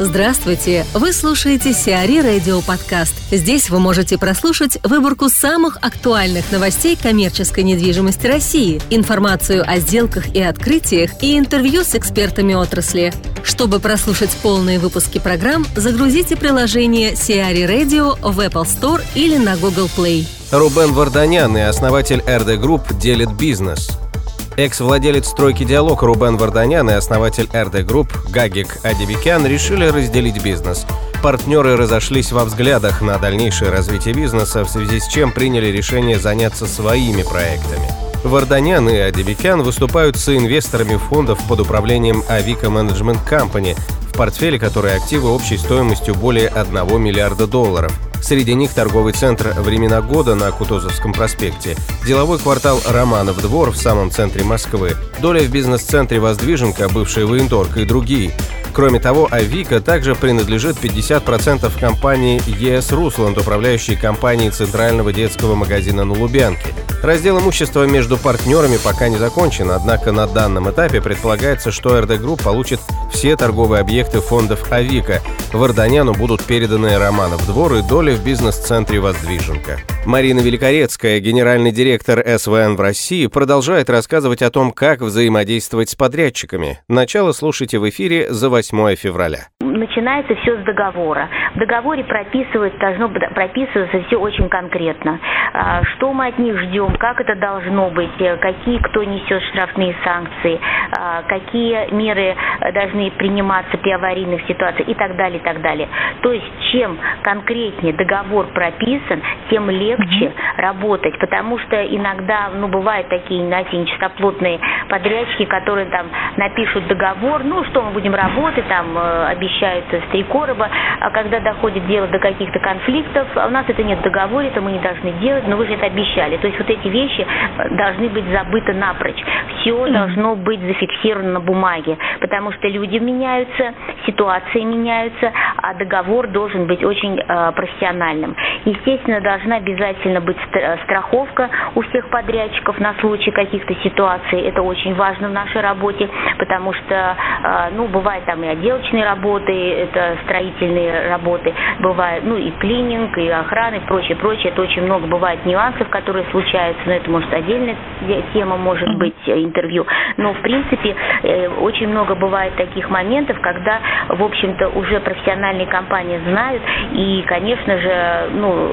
Здравствуйте! Вы слушаете CRE Radio Подкаст. Здесь вы можете прослушать выборку самых актуальных новостей коммерческой недвижимости России, информацию о сделках и открытиях и интервью с экспертами отрасли. Чтобы прослушать полные выпуски программ, загрузите приложение CRE Radio в Apple Store или на Google Play. Рубен Варданян и основатель RD Group делит бизнес – Экс-владелец «Тройки Диалог» Рубен Варданян и основатель RD Group Гагик Адибикян решили разделить бизнес. Партнеры разошлись во взглядах на дальнейшее развитие бизнеса, в связи с чем приняли решение заняться своими проектами. Варданян и Адибикян выступают с инвесторами фондов под управлением Авика Management Company, в портфеле которой активы общей стоимостью более 1 миллиарда долларов – Среди них торговый центр «Времена года» на Кутузовском проспекте, деловой квартал «Романов двор» в самом центре Москвы, доля в бизнес-центре «Воздвиженка», бывшая военторг и другие. Кроме того, Авика также принадлежит 50% компании ЕС «Русланд», управляющей компанией Центрального детского магазина на Лубянке. Раздел имущества между партнерами пока не закончен, однако на данном этапе предполагается, что RD Group получит все торговые объекты фондов Авика. Варданяну будут переданы Романов двор и доли в бизнес-центре «Воздвиженка». Марина Великорецкая, генеральный директор SVN в России, продолжает рассказывать о том, как взаимодействовать с подрядчиками. Начало слушайте в эфире за 8 февраля начинается все с договора. В договоре прописывается, должно прописываться все очень конкретно. А, что мы от них ждем, как это должно быть, э, какие кто несет штрафные санкции, а, какие меры должны приниматься при аварийных ситуациях и так далее, и так далее. То есть чем конкретнее договор прописан, тем легче mm-hmm. работать, потому что иногда, ну, бывают такие, знаете, нечистоплотные подрядчики, которые там напишут договор, ну, что мы будем работать, там, э, с три короба, а когда доходит дело до каких-то конфликтов, а у нас это нет в договоре, это мы не должны делать, но вы же это обещали. То есть вот эти вещи э, должны быть забыты напрочь. Все должно быть зафиксировано на бумаге, потому что люди меняются, ситуации меняются, а договор должен быть очень э, профессиональным. Естественно, должна обязательно быть э, страховка у всех подрядчиков на случай каких-то ситуаций. Это очень важно в нашей работе, потому что, э, ну, бывают там и отделочные работы, это строительные работы, бывает, ну, и клининг, и охрана, и прочее, прочее. Это очень много бывает нюансов, которые случаются, но это может отдельная тема, может быть, интервью. Но, в принципе, очень много бывает таких моментов, когда, в общем-то, уже профессиональные компании знают, и, конечно же, ну,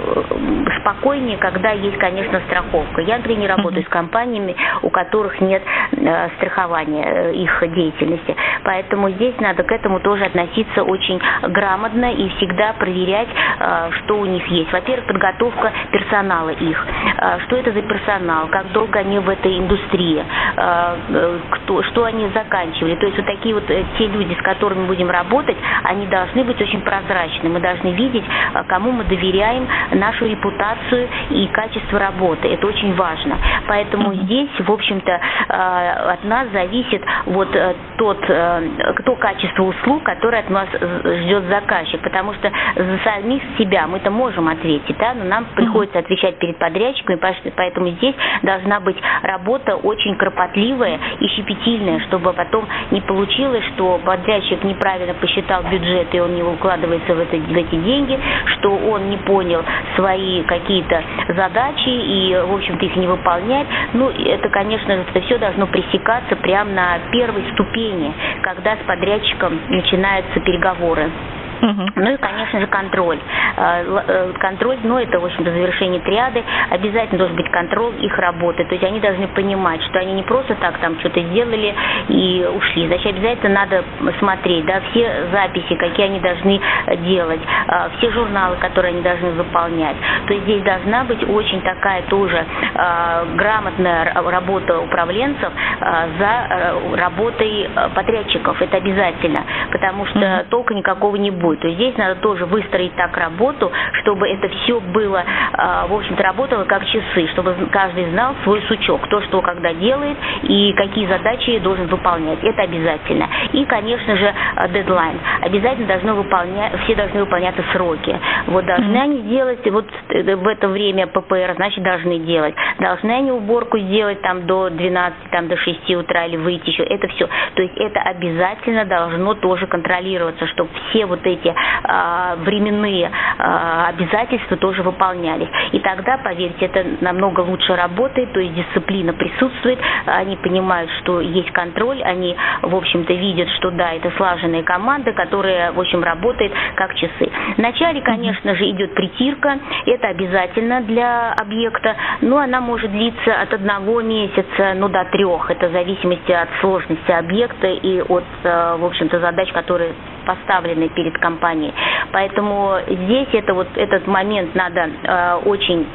спокойнее, когда есть, конечно, страховка. Я, например, не работаю с компаниями, у которых нет э, страхования э, их деятельности. Поэтому здесь надо к этому тоже относиться очень грамотно и всегда проверять, э, что у них есть. Во-первых, подготовка персонала их. Э, что это за персонал, как долго они в этой индустрии, э, э кто, что они заканчивали. То есть вот такие вот э, те люди, с которыми будем работать, они должны быть очень прозрачны. Мы должны видеть, э, кому мы доверяем, нашу репутацию и качество работы. Это очень важно. Поэтому здесь, в общем-то, э, от нас зависит вот тот, то качество услуг, которое от нас ждет заказчик. Потому что за самих себя мы-то можем ответить, да, но нам приходится отвечать перед подрядчиками, поэтому здесь должна быть работа очень кропотливая и щепетильная, чтобы потом не получилось, что подрядчик неправильно посчитал бюджет и он не укладывается в, это, в эти деньги, что он не понял свои какие-то задачи и, в общем-то, их не выполняет. Ну, это, конечно, это все должно пресекаться прямо на первой ступени, когда с подрядчиком начинаются переговоры. Ну и, конечно же, контроль. А, э, контроль, ну, это, в общем-то, завершение триады. Обязательно должен быть контроль их работы. То есть они должны понимать, что они не просто так там что-то сделали и ушли. Значит, обязательно надо смотреть, да, все записи, какие они должны делать, а, все журналы, которые они должны выполнять. То есть здесь должна быть очень такая тоже а, грамотная работа управленцев за э, работой подрядчиков. Это обязательно, потому что толка никакого не будет другой. То есть здесь надо тоже выстроить так работу, чтобы это все было, а, в общем-то, работало как часы, чтобы каждый знал свой сучок, кто что когда делает и какие задачи должен выполнять. Это обязательно. И, конечно же, дедлайн. Обязательно должно выполнять, все должны выполняться сроки. Вот должны mm-hmm. они сделать вот в это время ППР, значит, должны делать. Должны они уборку сделать там до 12, там до 6 утра или выйти еще. Это все. То есть это обязательно должно тоже контролироваться, чтобы все вот эти э, временные э, обязательства тоже выполнялись. И тогда, поверьте, это намного лучше работает, то есть дисциплина присутствует, они понимают, что есть контроль, они, в общем-то, видят, что да, это слаженная команда, которая, в общем, работает как часы. Вначале, конечно же, идет притирка, это обязательно для объекта, но она может длиться от одного месяца, ну, до трех, это в зависимости от сложности объекта и от, э, в общем-то, задач, которые поставлены перед компанией. Поэтому здесь это вот этот момент надо э, очень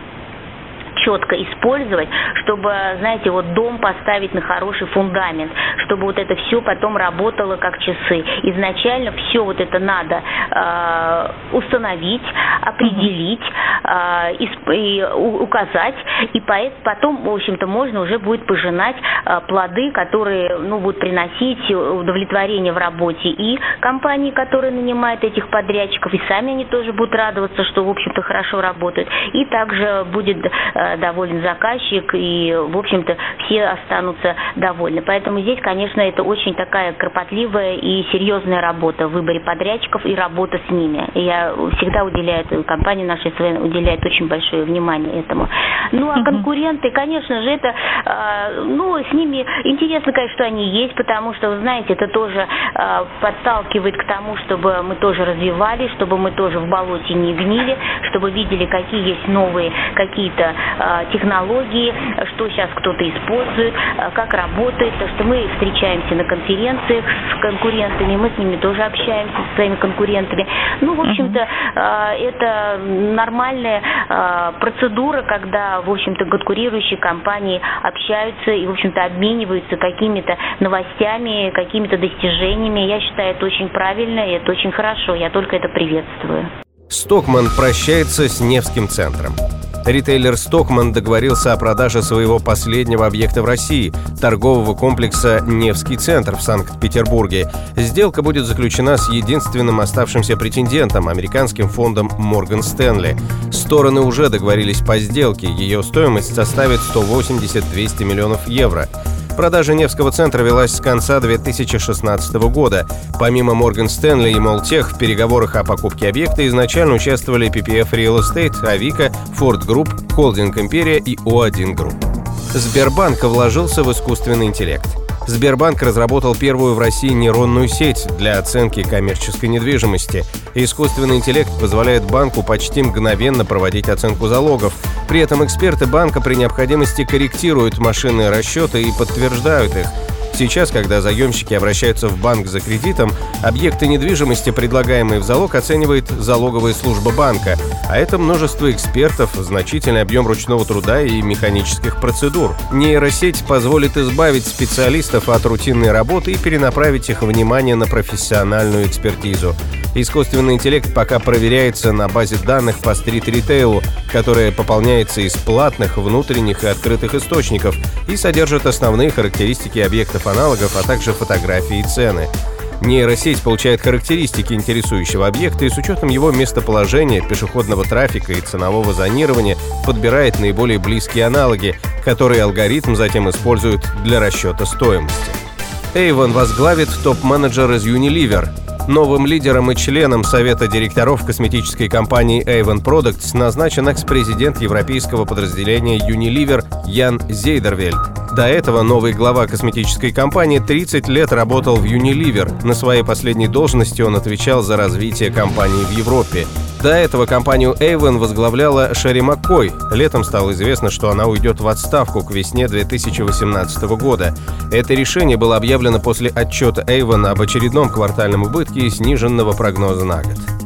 четко использовать, чтобы, знаете, вот дом поставить на хороший фундамент, чтобы вот это все потом работало как часы. Изначально все вот это надо э, установить, определить э, и, и указать, и потом, в общем-то, можно уже будет пожинать э, плоды, которые, ну, будут приносить удовлетворение в работе и компании, которые нанимают этих подрядчиков, и сами они тоже будут радоваться, что, в общем-то, хорошо работают, и также будет э, доволен заказчик, и, в общем-то, все останутся довольны. Поэтому здесь, конечно, это очень такая кропотливая и серьезная работа в выборе подрядчиков и работа с ними. Я всегда уделяю, компания наша уделяет очень большое внимание этому. Ну, а конкуренты, конечно же, это, а, ну, с ними интересно, конечно, что они есть, потому что, вы знаете, это тоже а, подталкивает к тому, чтобы мы тоже развивались, чтобы мы тоже в болоте не гнили, чтобы видели, какие есть новые какие-то технологии, что сейчас кто-то использует, а, как работает, то что мы встречаемся на конференциях с конкурентами, мы с ними тоже общаемся, со своими конкурентами. Ну, в общем-то, а, это нормальная процедура, когда, в общем-то, конкурирующие компании общаются и, в общем-то, обмениваются какими-то новостями, какими-то достижениями. Я считаю, это очень правильно и это очень хорошо. Я только это приветствую. Стокман прощается с Невским центром. Ритейлер «Стокман» договорился о продаже своего последнего объекта в России – торгового комплекса «Невский центр» в Санкт-Петербурге. Сделка будет заключена с единственным оставшимся претендентом – американским фондом Морган Стэнли. Стороны уже договорились по сделке, ее стоимость составит 180-200 миллионов евро. Продажа Невского центра велась с конца 2016 года. Помимо Морган Стэнли и Молтех в переговорах о покупке объекта изначально участвовали PPF Real Estate, Авика, Ford Group, Холдинг Империя и O1 Group. Сбербанк вложился в искусственный интеллект – Сбербанк разработал первую в России нейронную сеть для оценки коммерческой недвижимости. Искусственный интеллект позволяет банку почти мгновенно проводить оценку залогов. При этом эксперты банка при необходимости корректируют машинные расчеты и подтверждают их. Сейчас, когда заемщики обращаются в банк за кредитом, объекты недвижимости, предлагаемые в залог, оценивает залоговая служба банка, а это множество экспертов, значительный объем ручного труда и механических процедур. Нейросеть позволит избавить специалистов от рутинной работы и перенаправить их внимание на профессиональную экспертизу. Искусственный интеллект пока проверяется на базе данных по стрит-ритейлу, которая пополняется из платных, внутренних и открытых источников и содержит основные характеристики объектов аналогов, а также фотографии и цены. Нейросеть получает характеристики интересующего объекта и с учетом его местоположения, пешеходного трафика и ценового зонирования подбирает наиболее близкие аналоги, которые алгоритм затем использует для расчета стоимости. Эйвон возглавит топ-менеджер из Unilever. Новым лидером и членом совета директоров косметической компании Avon Products назначен экс-президент европейского подразделения Unilever Ян Зейдервельд. До этого новый глава косметической компании 30 лет работал в Unilever. На своей последней должности он отвечал за развитие компании в Европе. До этого компанию Avon возглавляла Шерри Маккой. Летом стало известно, что она уйдет в отставку к весне 2018 года. Это решение было объявлено после отчета Avon об очередном квартальном убытке и сниженного прогноза на год.